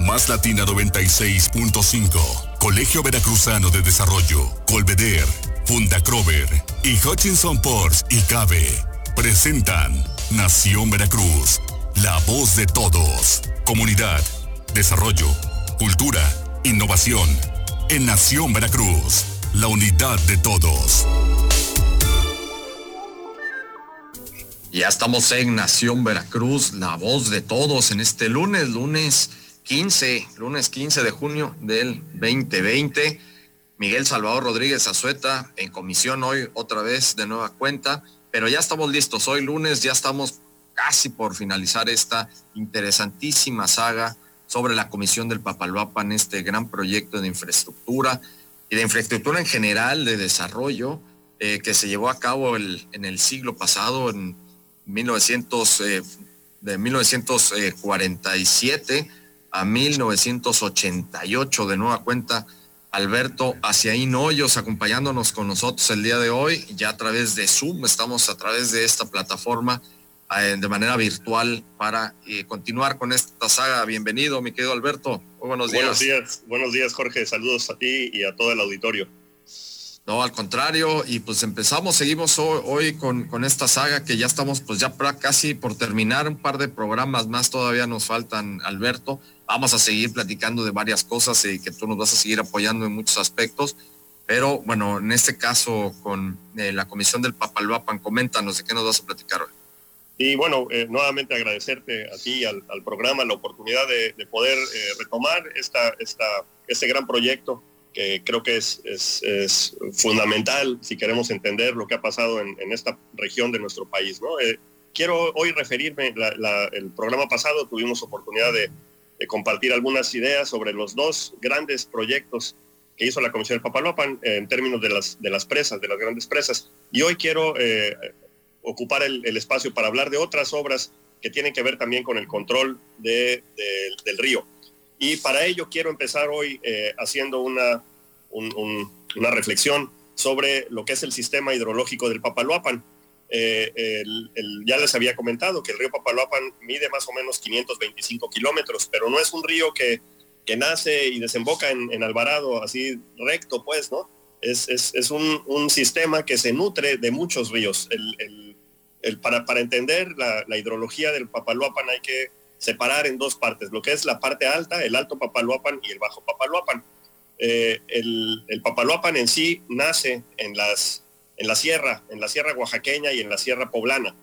Más Latina 96.5, Colegio Veracruzano de Desarrollo, Colveder, Funda Crover y Hutchinson Ports y Cabe presentan Nación Veracruz, la voz de todos. Comunidad, desarrollo, cultura, innovación. En Nación Veracruz, la unidad de todos. Ya estamos en Nación Veracruz, la voz de todos en este lunes, lunes 15, lunes 15 de junio del 2020. Miguel Salvador Rodríguez Azueta en comisión hoy otra vez de nueva cuenta, pero ya estamos listos. Hoy lunes ya estamos casi por finalizar esta interesantísima saga sobre la comisión del Papaloapan, este gran proyecto de infraestructura y de infraestructura en general de desarrollo eh, que se llevó a cabo en el siglo pasado, en 1900, eh, de 1947 a 1988, de nueva cuenta, Alberto Haciaín Hoyos acompañándonos con nosotros el día de hoy, ya a través de Zoom, estamos a través de esta plataforma eh, de manera virtual para eh, continuar con esta saga. Bienvenido, mi querido Alberto. Muy buenos días. Buenos días, buenos días, Jorge. Saludos a ti y a todo el auditorio. No, al contrario, y pues empezamos, seguimos hoy, con, con, esta saga que ya estamos pues ya casi por terminar, un par de programas más todavía nos faltan, Alberto. Vamos a seguir platicando de varias cosas y que tú nos vas a seguir apoyando en muchos aspectos. Pero bueno, en este caso con eh, la comisión del Papalvapan, coméntanos de qué nos vas a platicar hoy. Y bueno, eh, nuevamente agradecerte a ti, al, al programa, la oportunidad de, de poder eh, retomar esta, esta, este gran proyecto que creo que es, es, fundamental si queremos entender lo que ha pasado en, esta región de nuestro país. ¿no? Eh, quiero hoy referirme, el programa pasado tuvimos oportunidad de, compartir algunas ideas sobre los dos grandes proyectos que hizo la Comisión del Papalopan en términos de las, de las presas, de las grandes presas. Y hoy quiero eh, ocupar el, espacio para hablar de otras obras que tienen que ver también con el control de, del río. Y para ello quiero empezar hoy eh, haciendo una, una reflexión sobre lo que es el sistema hidrológico del Papaloapan. Eh, ya les había comentado que el río Papaloapan mide más o menos 525 kilómetros, pero no es un río que, que nace y desemboca en, Alvarado así recto, pues, ¿no? Es, es, un, sistema que se nutre de muchos ríos. El, el, para, para, entender la, la, hidrología del Papaloapan hay que separar en dos partes, lo que es la parte alta, el alto Papaloapan y el bajo Papaloapan. Eh, el, el, Papaloapan en sí nace en, las, en la sierra, en la sierra oaxaqueña y en la sierra poblana.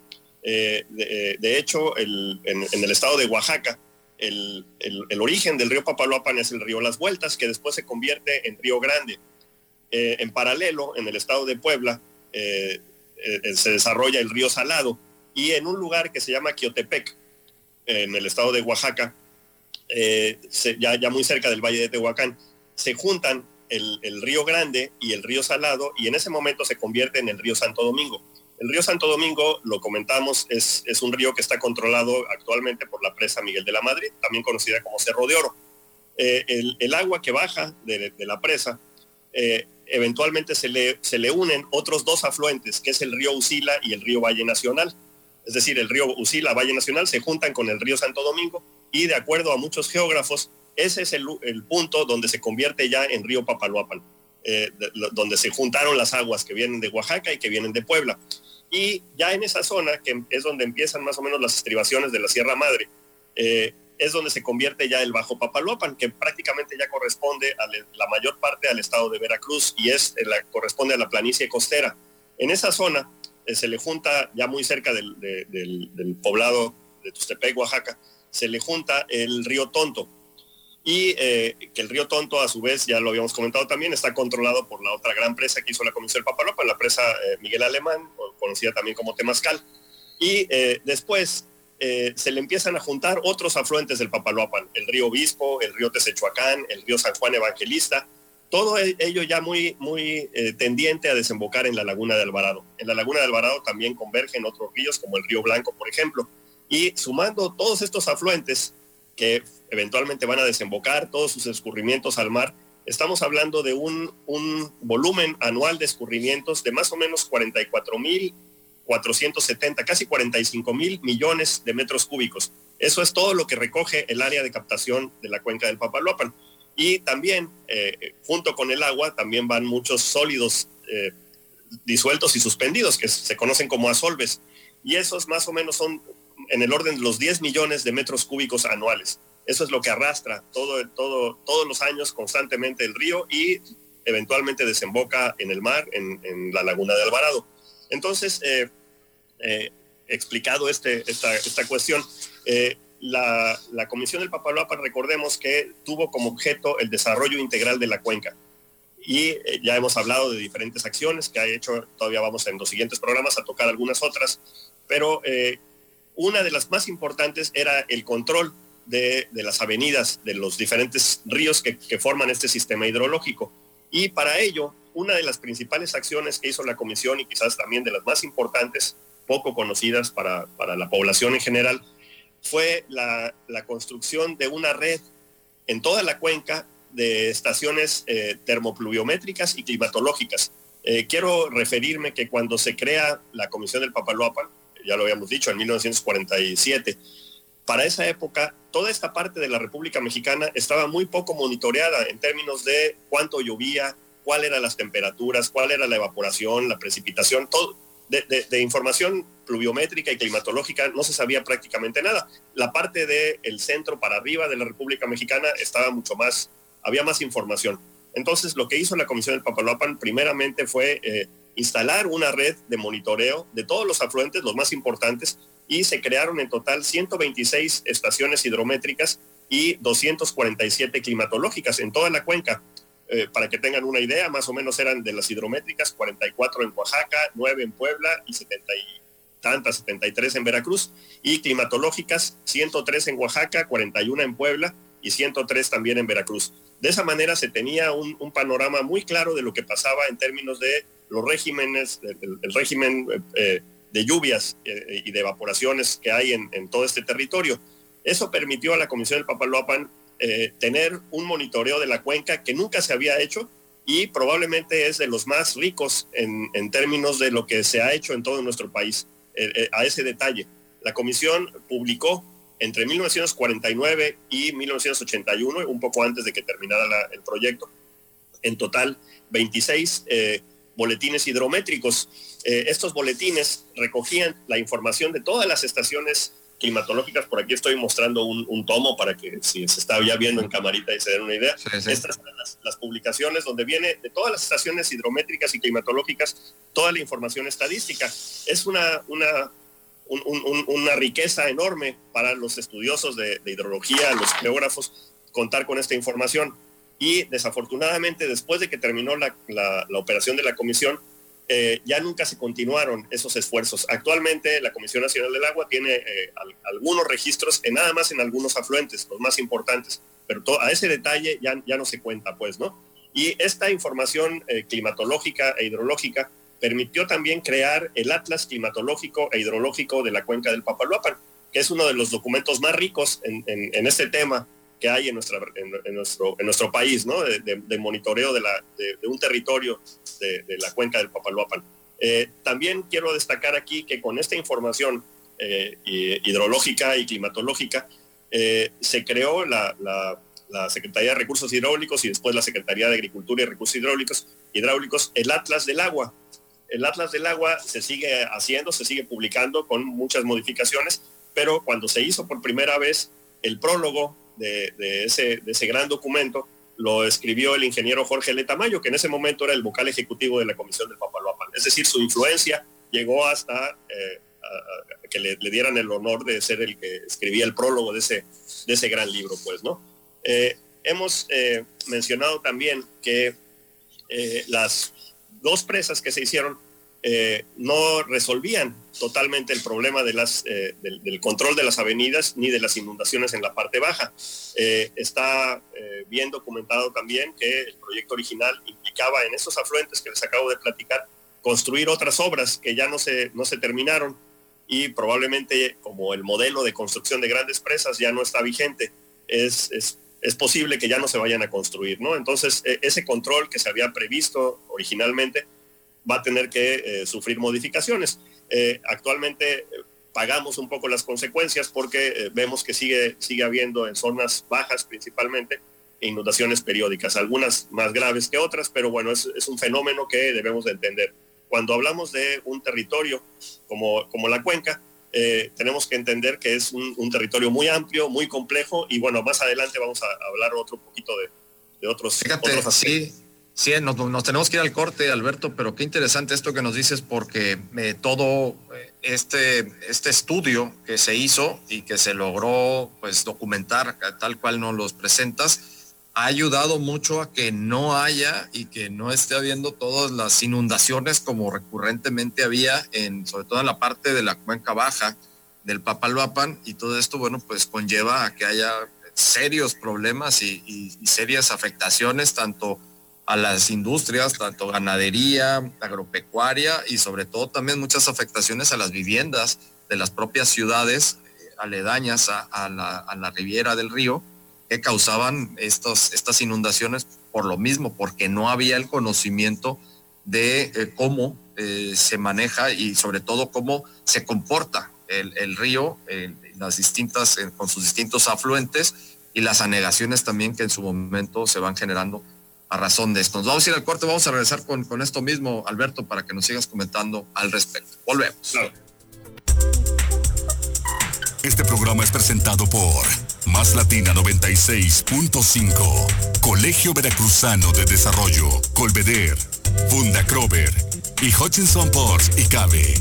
Eh, de, de, hecho, el, en, el estado de Oaxaca, el, el, origen del río Papaloapan es el río Las Vueltas, que después se convierte en Río Grande. Eh, en paralelo, en el estado de Puebla, se desarrolla el río Salado y en un lugar que se llama Quiotepec, en el estado de Oaxaca, eh, ya muy cerca del Valle de Tehuacán, se juntan el, río Grande y el río Salado y en ese momento se convierte en el río Santo Domingo. El río Santo Domingo, lo comentamos, es, es un río que está controlado actualmente por la presa Miguel de la Madrid, también conocida como Cerro de Oro. Eh, el, agua que baja de, la presa, eh, eventualmente se le, se le unen otros dos afluentes, que es el río Usila y el río Valle Nacional es decir, el río Usila, Valle Nacional, se juntan con el río Santo Domingo y de acuerdo a muchos geógrafos, ese es el, punto donde se convierte ya en río Papaloapan, eh, donde se juntaron las aguas que vienen de Oaxaca y que vienen de Puebla. Y ya en esa zona, que es donde empiezan más o menos las estribaciones de la Sierra Madre, eh, es donde se convierte ya el Bajo Papaloapan, que prácticamente ya corresponde a la mayor parte al estado de Veracruz y es la, corresponde a la planicie costera. En esa zona eh, se le junta, ya muy cerca del, poblado de Tustepec, Oaxaca, se le junta el río Tonto. Y eh, que el río Tonto, a su vez, ya lo habíamos comentado también, está controlado por la otra gran presa que hizo la Comisión del Papalopa, la presa eh, Miguel Alemán, conocida también como Temascal. Y después se le empiezan a juntar otros afluentes del Papaloapan, el río Obispo, el río Tesechuacán, el río San Juan Evangelista, todo e-, ello ya muy, muy eh, tendiente a desembocar en la laguna de Alvarado. En la laguna de Alvarado también convergen otros ríos, como el río Blanco, por ejemplo. Y sumando todos estos afluentes que eventualmente van a desembocar, todos sus escurrimientos al mar, estamos hablando de un, un volumen anual de escurrimientos de más o menos 44 mil 470, casi 45 mil millones de metros cúbicos. Eso es todo lo que recoge el área de captación de la cuenca del Papaloapan. Y también, eh, junto con el agua, también van muchos sólidos eh, disueltos y suspendidos, que se conocen como asolves. Y esos más o menos son en el orden de los 10 millones de metros cúbicos anuales. Eso es lo que arrastra todo, todo, todos los años constantemente el río y eventualmente desemboca en el mar, en, la laguna de Alvarado. Entonces, eh, explicado este, esta, esta cuestión, la, Comisión del Papaloapan, recordemos que tuvo como objeto el desarrollo integral de la cuenca. Y eh, ya hemos hablado de diferentes acciones que ha hecho, todavía vamos en los siguientes programas a tocar algunas otras, pero eh, una de las más importantes era el control de, las avenidas de los diferentes ríos que, forman este sistema hidrológico. Y para ello, una de las principales acciones que hizo la comisión y quizás también de las más importantes, poco conocidas para, para la población en general, fue la, construcción de una red en toda la cuenca de estaciones eh, termopluviométricas y climatológicas. Eh, quiero referirme que cuando se crea la Comisión del Papaloapan, ya lo habíamos dicho, en 1947, para esa época toda esta parte de la República Mexicana estaba muy poco monitoreada en términos de cuánto llovía, cuáles eran las temperaturas, cuál era la evaporación, la precipitación, todo, de, información pluviométrica y climatológica no se sabía prácticamente nada. La parte del centro para arriba de la República Mexicana estaba mucho más, había más información. Entonces lo que hizo la Comisión del Papaloapan primeramente fue eh, instalar una red de monitoreo de todos los afluentes, los más importantes, y se crearon en total 126 estaciones hidrométricas y 247 climatológicas en toda la cuenca. Eh, para que tengan una idea, más o menos eran de las hidrométricas, 44 en Oaxaca, 9 en Puebla y 70 y tantas, 73 en Veracruz, y climatológicas, 103 en Oaxaca, 41 en Puebla y 103 también en Veracruz. De esa manera se tenía un, panorama muy claro de lo que pasaba en términos de los regímenes, el, régimen eh, de lluvias eh, y de evaporaciones que hay en, en todo este territorio. Eso permitió a la Comisión del Papaloapan eh, tener un monitoreo de la cuenca que nunca se había hecho y probablemente es de los más ricos en, términos de lo que se ha hecho en todo nuestro país. Eh, eh, a ese detalle, la comisión publicó entre 1949 y 1981, un poco antes de que terminara el proyecto, en total 26 boletines hidrométricos. estos boletines recogían la información de todas las estaciones climatológicas. Por aquí estoy mostrando un, tomo para que si se está ya viendo en camarita y se den una idea. Estas son las, publicaciones donde viene de todas las estaciones hidrométricas y climatológicas toda la información estadística. Es una, una, una riqueza enorme para los estudiosos de, hidrología, los geógrafos, contar con esta información. Y desafortunadamente, después de que terminó la, la operación de la comisión, eh, ya nunca se continuaron esos esfuerzos. Actualmente la Comisión Nacional del Agua tiene eh, algunos registros, nada más en algunos afluentes, los más importantes, pero a ese detalle ya, ya no se cuenta, pues, ¿no? Y esta información eh, climatológica e hidrológica permitió también crear el Atlas Climatológico e Hidrológico de la Cuenca del Papaloapan, que es uno de los documentos más ricos en, en este tema que hay en, nuestra, en, nuestro, en nuestro país, ¿no? de, monitoreo de, la, de, un territorio de, la cuenca del Papaloapan. Eh, también quiero destacar aquí que con esta información eh, hidrológica y climatológica eh, se creó la, la, Secretaría de Recursos Hidráulicos y después la Secretaría de Agricultura y Recursos Hidráulicos, hidráulicos el Atlas del Agua. El Atlas del Agua se sigue haciendo, se sigue publicando con muchas modificaciones, pero cuando se hizo por primera vez el prólogo de, ese, de ese gran documento lo escribió el ingeniero Jorge Letamayo, que en ese momento era el vocal ejecutivo de la Comisión del Papaloapan. Es decir, su influencia llegó hasta eh, que le, dieran el honor de ser el que escribía el prólogo de ese, de ese gran libro, pues, ¿no? Eh, hemos eh, mencionado también que las dos presas que se hicieron eh, no resolvían totalmente el problema eh, del, control de las avenidas ni de las inundaciones en la parte baja. Eh, está bien documentado también que el proyecto original implicaba en esos afluentes que les acabo de platicar construir otras obras que ya no se, terminaron y probablemente como el modelo de construcción de grandes presas ya no está vigente, es, es, es posible que ya no se vayan a construir. ¿no? Entonces, e, ese control que se había previsto originalmente, va a tener que eh, sufrir modificaciones. Eh, actualmente, pagamos un poco las consecuencias porque eh, vemos que sigue, sigue habiendo en zonas bajas principalmente inundaciones periódicas, algunas más graves que otras, pero bueno, es, es un fenómeno que debemos de entender. Cuando hablamos de un territorio como, como la cuenca, eh, tenemos que entender que es un, territorio muy amplio, muy complejo y bueno, más adelante vamos a hablar otro poquito de, de otros, Fíjate, otros sí, sí nos, nos, tenemos que ir al corte, Alberto, pero qué interesante esto que nos dices porque eh, todo eh, este, este estudio que se hizo y que se logró pues documentar tal cual nos los presentas, ha ayudado mucho a que no haya y que no esté habiendo todas las inundaciones como recurrentemente había en sobre todo en la parte de la cuenca baja del Papalhuapan y todo esto bueno pues conlleva a que haya serios problemas y, serias afectaciones tanto a las industrias, tanto ganadería, agropecuaria y sobre todo también muchas afectaciones a las viviendas de las propias ciudades eh, aledañas a, la, a la riviera del río que causaban estos, estas inundaciones por lo mismo, porque no había el conocimiento de eh, cómo eh, se maneja y sobre todo cómo se comporta el, el río, las distintas, con sus distintos afluentes y las anegaciones también que en su momento se van generando a razón de esto. Nos vamos a ir al corte, vamos a regresar con, con esto mismo, Alberto, para que nos sigas comentando al respecto. Volvemos. Claro. Este programa es presentado por Más Latina 96.5, Colegio Veracruzano de Desarrollo, Colveder, Funda Crover y Hutchinson Ports y Cabe.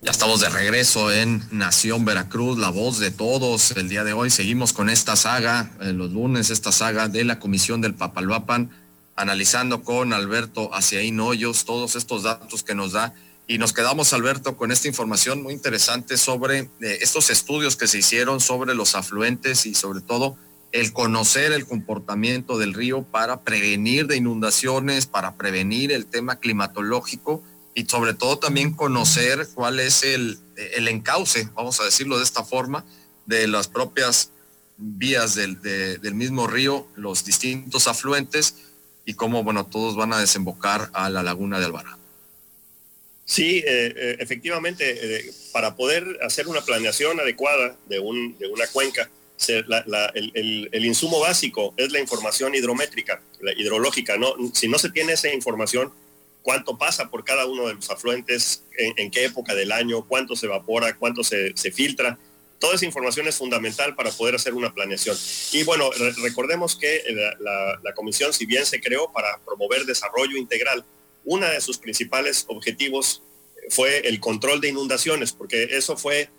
Ya estamos de regreso en Nación Veracruz, la voz de todos. El día de hoy seguimos con esta saga, eh, los lunes, esta saga de la Comisión del Papalhuapan, analizando con Alberto Haciaín Hoyos todos estos datos que nos da. Y nos quedamos, Alberto, con esta información muy interesante sobre eh, estos estudios que se hicieron sobre los afluentes y sobre todo el conocer el comportamiento del río para prevenir de inundaciones, para prevenir el tema climatológico y sobre todo también conocer cuál es el, el encauce, vamos a decirlo de esta forma, de las propias vías del, de, del mismo río, los distintos afluentes y cómo, bueno, todos van a desembocar a la laguna de Alvarado. Sí, eh, eh, efectivamente, eh, para poder hacer una planeación adecuada de, un, de una cuenca, el, el, insumo básico es la información hidrométrica, la hidrológica. ¿no? Si no se tiene esa información, cuánto pasa por cada uno de los afluentes, en, en qué época del año, cuánto se evapora, cuánto se, se, filtra. Toda esa información es fundamental para poder hacer una planeación. Y bueno, re recordemos que la, la comisión, si bien se creó para promover desarrollo integral, uno de sus principales objetivos fue el control de inundaciones, porque eso fue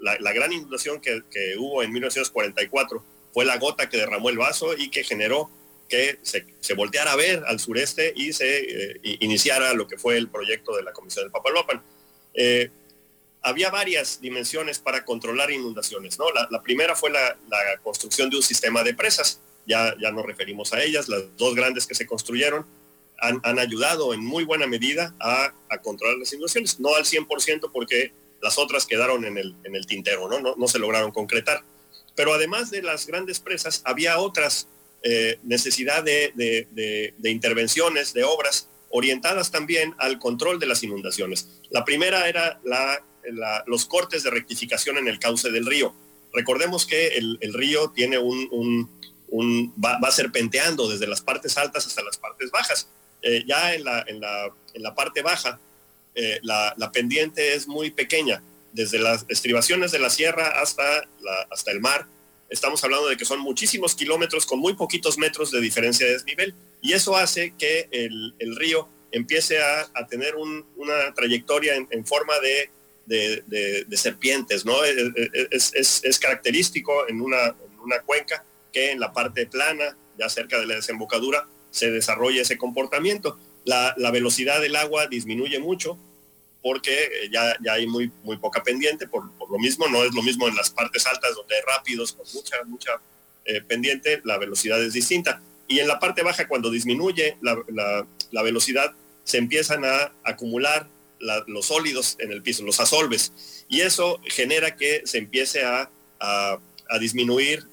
la, gran inundación que, hubo en 1944, fue la gota que derramó el vaso y que generó que se, se volteara a ver al sureste y se eh, iniciara lo que fue el proyecto de la Comisión del Papalopan. Eh, había varias dimensiones para controlar inundaciones, ¿no? La, primera fue la, construcción de un sistema de presas, ya, ya nos referimos a ellas, las dos grandes que se construyeron, han, han ayudado en muy buena medida a, controlar las inundaciones, no al 100% porque las otras quedaron en el, en el tintero, ¿no? ¿no? Se lograron concretar. Pero además de las grandes presas, había otras eh, necesidad de, de, intervenciones, de obras orientadas también al control de las inundaciones. La primera era la, los cortes de rectificación en el cauce del río. Recordemos que el, río tiene un, va, serpenteando desde las partes altas hasta las partes bajas eh, ya en la, en, la, en la, parte baja, eh, la, pendiente es muy pequeña, desde las estribaciones de la sierra hasta, hasta el mar. Estamos hablando de que son muchísimos kilómetros con muy poquitos metros de diferencia de desnivel y eso hace que el, el río empiece a, a tener un, una trayectoria en forma de, de, serpientes, ¿no? Es, es, es característico en una, en una cuenca que en la parte plana, ya cerca de la desembocadura, se desarrolla ese comportamiento. La, la velocidad del agua disminuye mucho porque ya, ya hay muy, muy poca pendiente, por, por, lo mismo, no es lo mismo en las partes altas donde hay rápidos con mucha, mucha eh, pendiente, la velocidad es distinta. Y en la parte baja, cuando disminuye la, la velocidad, se empiezan a acumular los sólidos en el piso, los asolves, y eso genera que se empiece a, a, disminuir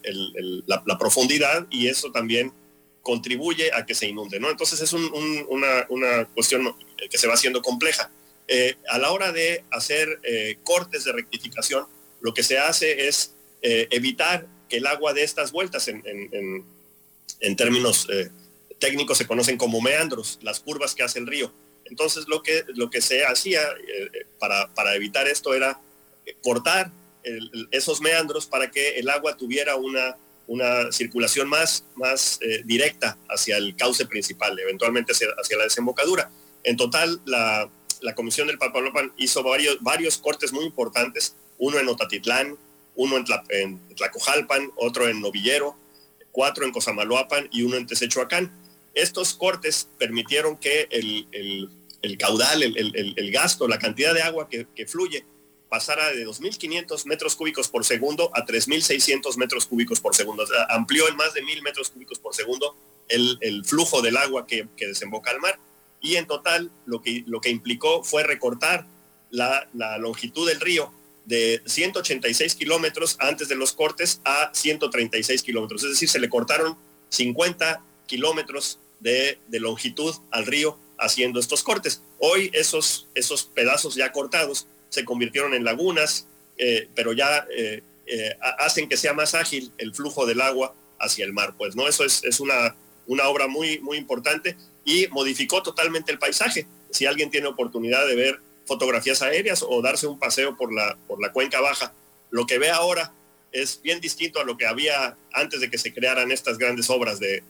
la, profundidad y eso también contribuye a que se inunde, ¿no? Entonces es un, un, una, una, cuestión que se va haciendo compleja. a la hora de hacer cortes de rectificación, lo que se hace es evitar que el agua de estas vueltas en, en términos técnicos se conocen como meandros, las curvas que hace el río. Entonces lo que, lo que se hacía eh, para, evitar esto era cortar esos meandros para que el agua tuviera una, una circulación más, más eh, directa hacia el cauce principal, eventualmente hacia, la desembocadura. En total, la, Comisión del Papalopan hizo varios, varios cortes muy importantes, uno en Otatitlán, uno en, en Tlacojalpan, otro en Novillero, cuatro en Cosamaloapan y uno en Tesechoacán. Estos cortes permitieron que el, caudal, el, gasto, la cantidad de agua que, fluye pasara de 2.500 metros cúbicos por segundo a 3.600 metros cúbicos por segundo. amplió en más de 1.000 metros cúbicos por segundo el, flujo del agua que, desemboca al mar. Y en total lo que, lo que implicó fue recortar la, la longitud del río de 186 kilómetros antes de los cortes a 136 kilómetros. Es decir, se le cortaron 50 kilómetros de, longitud al río haciendo estos cortes. Hoy esos, esos pedazos ya cortados se convirtieron en lagunas, eh, pero ya eh, eh, hacen que sea más ágil el flujo del agua hacia el mar. Pues no, eso es, una, una obra muy, muy importante y modificó totalmente el paisaje. Si alguien tiene oportunidad de ver fotografías aéreas o darse un paseo por la, por la cuenca baja, lo que ve ahora es bien distinto a lo que había antes de que se crearan estas grandes obras de,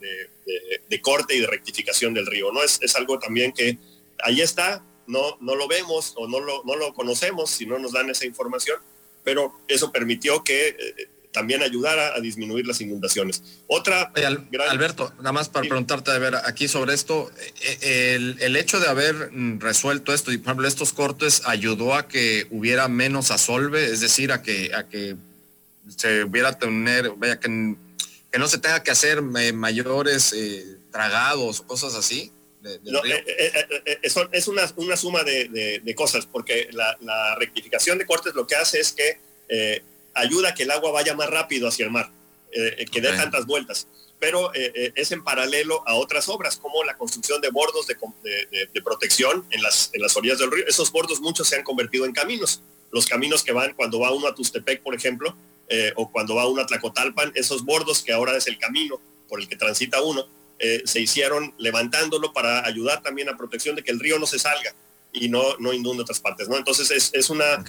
corte y de rectificación del río. ¿no? Es, algo también que ahí está, no, no lo vemos o no lo, no lo conocemos si no nos dan esa información, pero eso permitió que eh, también ayudara a disminuir las inundaciones. Otra... Alberto, nada más para preguntarte, a ver, aquí sobre esto, eh, el, el, hecho de haber resuelto esto y por ejemplo estos cortes ayudó a que hubiera menos asolve, es decir, a que, a que se hubiera tener, vaya, que, que no se tenga que hacer eh, mayores eh, tragados o cosas así. Eh, es una, una suma de, de, cosas, porque la, la, rectificación de cortes lo que hace es que ayuda a que el agua vaya más rápido hacia el mar, que dé tantas vueltas. Pero es en paralelo a otras obras, como la construcción de bordos de, de, protección en las, en las orillas del río. Esos bordos muchos se han convertido en caminos. Los caminos que van cuando va uno a Tustepec, por ejemplo, eh, o cuando va uno a Tlacotalpan, esos bordos que ahora es el camino por el que transita uno, eh, se hicieron levantándolo para ayudar también a protección de que el río no se salga y no, no inunde otras partes. ¿no? Entonces es, es una,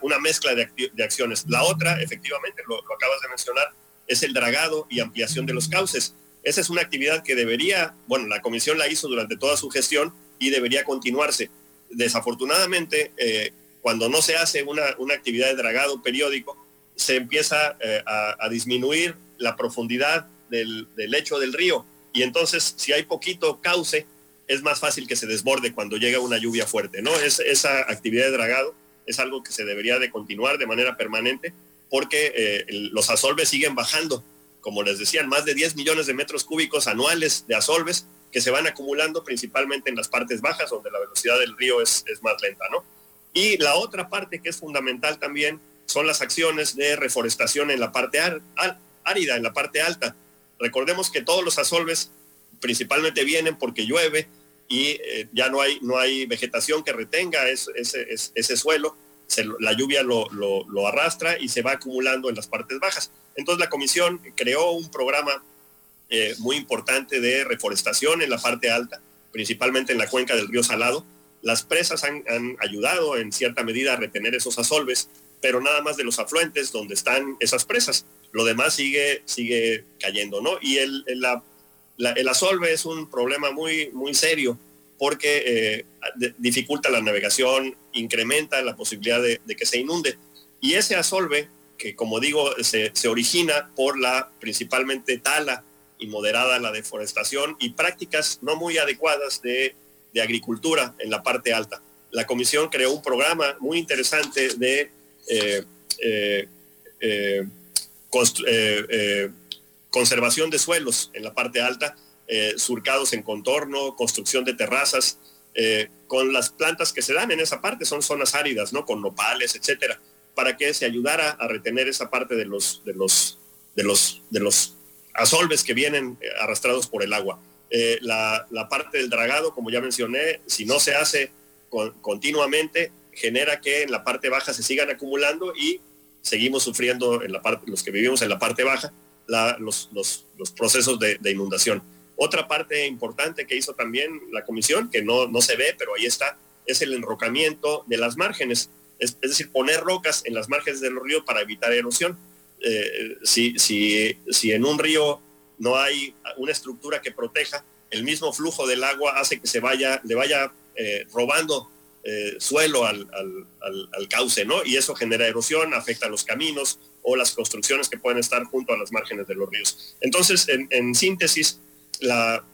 una, mezcla de, acciones. La otra, efectivamente, lo, acabas de mencionar, es el dragado y ampliación de los cauces. Esa es una actividad que debería, bueno, la comisión la hizo durante toda su gestión y debería continuarse. Desafortunadamente, eh, cuando no se hace una, una actividad de dragado periódico, se empieza eh, a, disminuir la profundidad del, lecho del río. Y entonces, si hay poquito cauce, es más fácil que se desborde cuando llega una lluvia fuerte, ¿no? Es, esa actividad de dragado es algo que se debería de continuar de manera permanente porque eh, los asolves siguen bajando. Como les decían, más de 10 millones de metros cúbicos anuales de asolves que se van acumulando principalmente en las partes bajas, donde la velocidad del río es, es más lenta, ¿no? Y la otra parte que es fundamental también son las acciones de reforestación en la parte árida, en la parte alta. Recordemos que todos los asolves principalmente vienen porque llueve y eh, ya no hay, no hay vegetación que retenga ese, suelo, la lluvia lo, arrastra y se va acumulando en las partes bajas. Entonces la comisión creó un programa eh, muy importante de reforestación en la parte alta, principalmente en la cuenca del río Salado. Las presas han, han ayudado en cierta medida a retener esos asolves pero nada más de los afluentes donde están esas presas. Lo demás sigue, sigue cayendo, ¿no? Y el, el, el asolve es un problema muy, muy serio porque eh, dificulta la navegación, incrementa la posibilidad de, que se inunde. Y ese asolve, que como digo, se, se origina por la principalmente tala y moderada la deforestación y prácticas no muy adecuadas de, de agricultura en la parte alta. La comisión creó un programa muy interesante de conservación de suelos en la parte alta, surcados en contorno, construcción de terrazas, con las plantas que se dan en esa parte, son zonas áridas, ¿no? Con nopales, etcétera, para que se ayudara a retener esa parte de los, de los, de los, de los asolves que vienen arrastrados por el agua. la, la, parte del dragado, como ya mencioné, si no se hace continuamente genera que en la parte baja se sigan acumulando y seguimos sufriendo en la parte, los que vivimos en la parte baja, los, procesos de, inundación. Otra parte importante que hizo también la comisión, que no, no se ve, pero ahí está, es el enrocamiento de las márgenes, es, decir, poner rocas en las márgenes del río para evitar erosión. Eh, si, si, si en un río no hay una estructura que proteja, el mismo flujo del agua hace que se vaya, le vaya eh, robando eh, suelo al, cauce, ¿no? Y eso genera erosión, afecta los caminos o las construcciones que pueden estar junto a las márgenes de los ríos. Entonces, en, síntesis, la,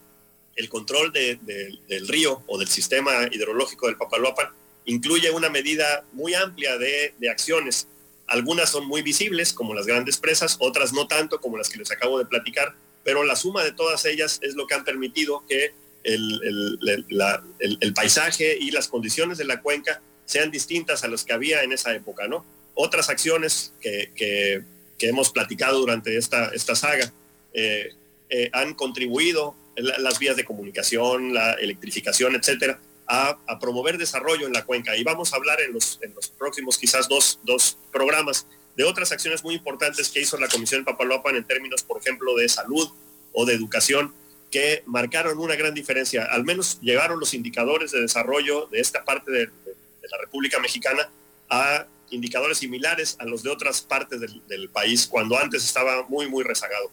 el control del río o del sistema hidrológico del Papaloapan incluye una medida muy amplia de, de acciones. Algunas son muy visibles, como las grandes presas, otras no tanto, como las que les acabo de platicar, pero la suma de todas ellas es lo que han permitido que el, paisaje y las condiciones de la cuenca sean distintas a las que había en esa época, ¿no? Otras acciones que, hemos platicado durante esta, esta saga eh, eh, han contribuido, las vías de comunicación, la electrificación, etcétera, a, promover desarrollo en la cuenca. Y vamos a hablar en los, en los próximos quizás dos, dos programas de otras acciones muy importantes que hizo la Comisión Papaloapan en términos, por ejemplo, de salud o de educación, que marcaron una gran diferencia. Al menos llegaron los indicadores de desarrollo de esta parte de, la República Mexicana a indicadores similares a los de otras partes del, país, cuando antes estaba muy, muy rezagado.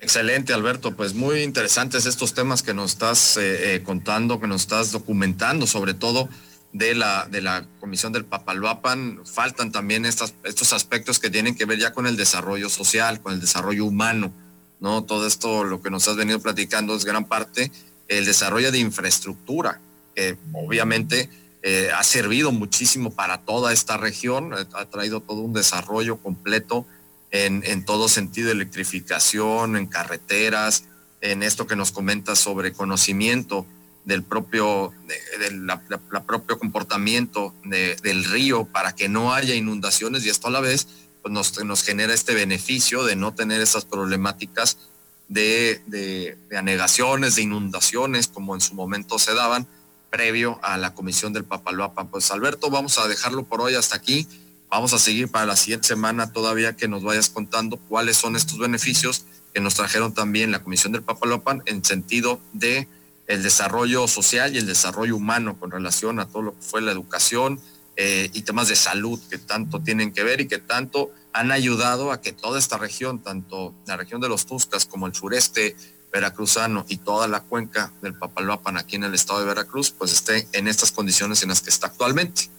Excelente, Alberto. Pues muy interesantes estos temas que nos estás eh, eh, contando, que nos estás documentando, sobre todo de la, de la Comisión del Papaloapan. Faltan también estos aspectos que tienen que ver ya con el desarrollo social, con el desarrollo humano ¿no? Todo esto, lo que nos has venido platicando, es gran parte el desarrollo de infraestructura, que obviamente eh, ha servido muchísimo para toda esta región, eh, ha traído todo un desarrollo completo en, todo sentido, electrificación, en carreteras, en esto que nos comentas sobre conocimiento del propio, propio comportamiento del río para que no haya inundaciones y esto a la vez pues nos, genera este beneficio de no tener esas problemáticas de, anegaciones, de inundaciones, como en su momento se daban, previo a la comisión del Papaloapan. Pues Alberto, vamos a dejarlo por hoy hasta aquí. Vamos a seguir para la siguiente semana todavía que nos vayas contando cuáles son estos beneficios que nos trajeron también la comisión del Papaloapan en sentido de el desarrollo social y el desarrollo humano con relación a todo lo que fue la educación, eh, y temas de salud que tanto tienen que ver y que tanto han ayudado a que toda esta región, tanto la región de los Tuscas como el sureste veracruzano y toda la cuenca del Papaloapan aquí en el estado de Veracruz, pues esté en estas condiciones en las que está actualmente.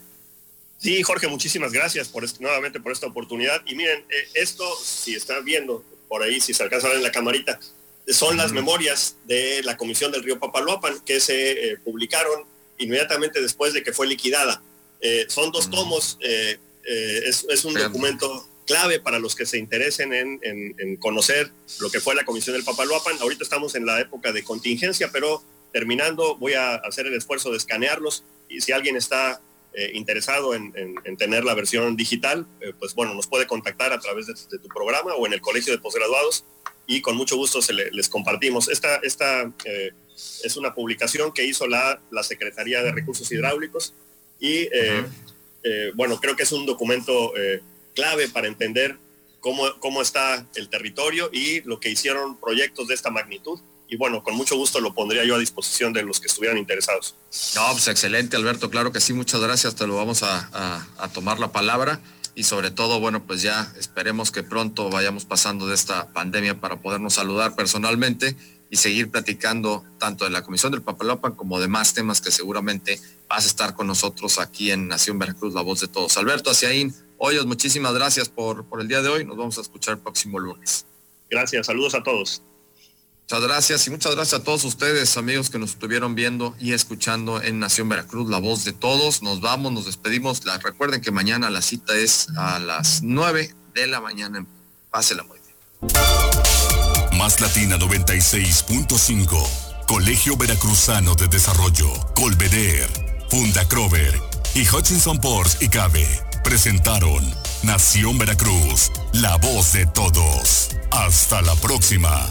Sí, Jorge, muchísimas gracias por nuevamente por esta oportunidad. Y miren, eh, esto, si están viendo por ahí, si se alcanza a ver en la camarita, son las memorias de la Comisión del Río Papaloapan que se eh, publicaron inmediatamente después de que fue liquidada. Eh, son dos tomos, eh, eh, es, un documento clave para los que se interesen en, conocer lo que fue la Comisión del Papaloapan. Ahorita estamos en la época de contingencia, pero terminando voy a hacer el esfuerzo de escanearlos y si alguien está interesado en, tener la versión digital, pues bueno, nos puede contactar a través de, tu programa o en el Colegio de Postgraduados y con mucho gusto se les compartimos. Esta, esta es una publicación que hizo la, la Secretaría de Recursos Hidráulicos y eh, eh, bueno, creo que es un documento eh, clave para entender cómo, cómo está el territorio y lo que hicieron proyectos de esta magnitud. Y bueno, con mucho gusto lo pondría yo a disposición de los que estuvieran interesados. No, pues excelente, Alberto. Claro que sí, muchas gracias. Te lo vamos a, a tomar la palabra y sobre todo, bueno, pues ya esperemos que pronto vayamos pasando de esta pandemia para podernos saludar personalmente y seguir platicando tanto de la Comisión del Papalopan como de más temas que seguramente vas a estar con nosotros aquí en Nación Veracruz, la voz de todos. Alberto Aciaín, Hoyos, muchísimas gracias por, por el día de hoy. Nos vamos a escuchar el próximo lunes. Gracias, saludos a todos. Muchas gracias y muchas gracias a todos ustedes, amigos que nos estuvieron viendo y escuchando en Nación Veracruz, la voz de todos. Nos vamos, nos despedimos. recuerden que mañana la cita es a las 9 de la mañana. Pásela muy bien. Más Latina 96.5. Colegio Veracruzano de Desarrollo. Colveder. Funda Crover. Y Hutchinson Ports y Cabe. Presentaron Nación Veracruz. La voz de todos. Hasta la próxima.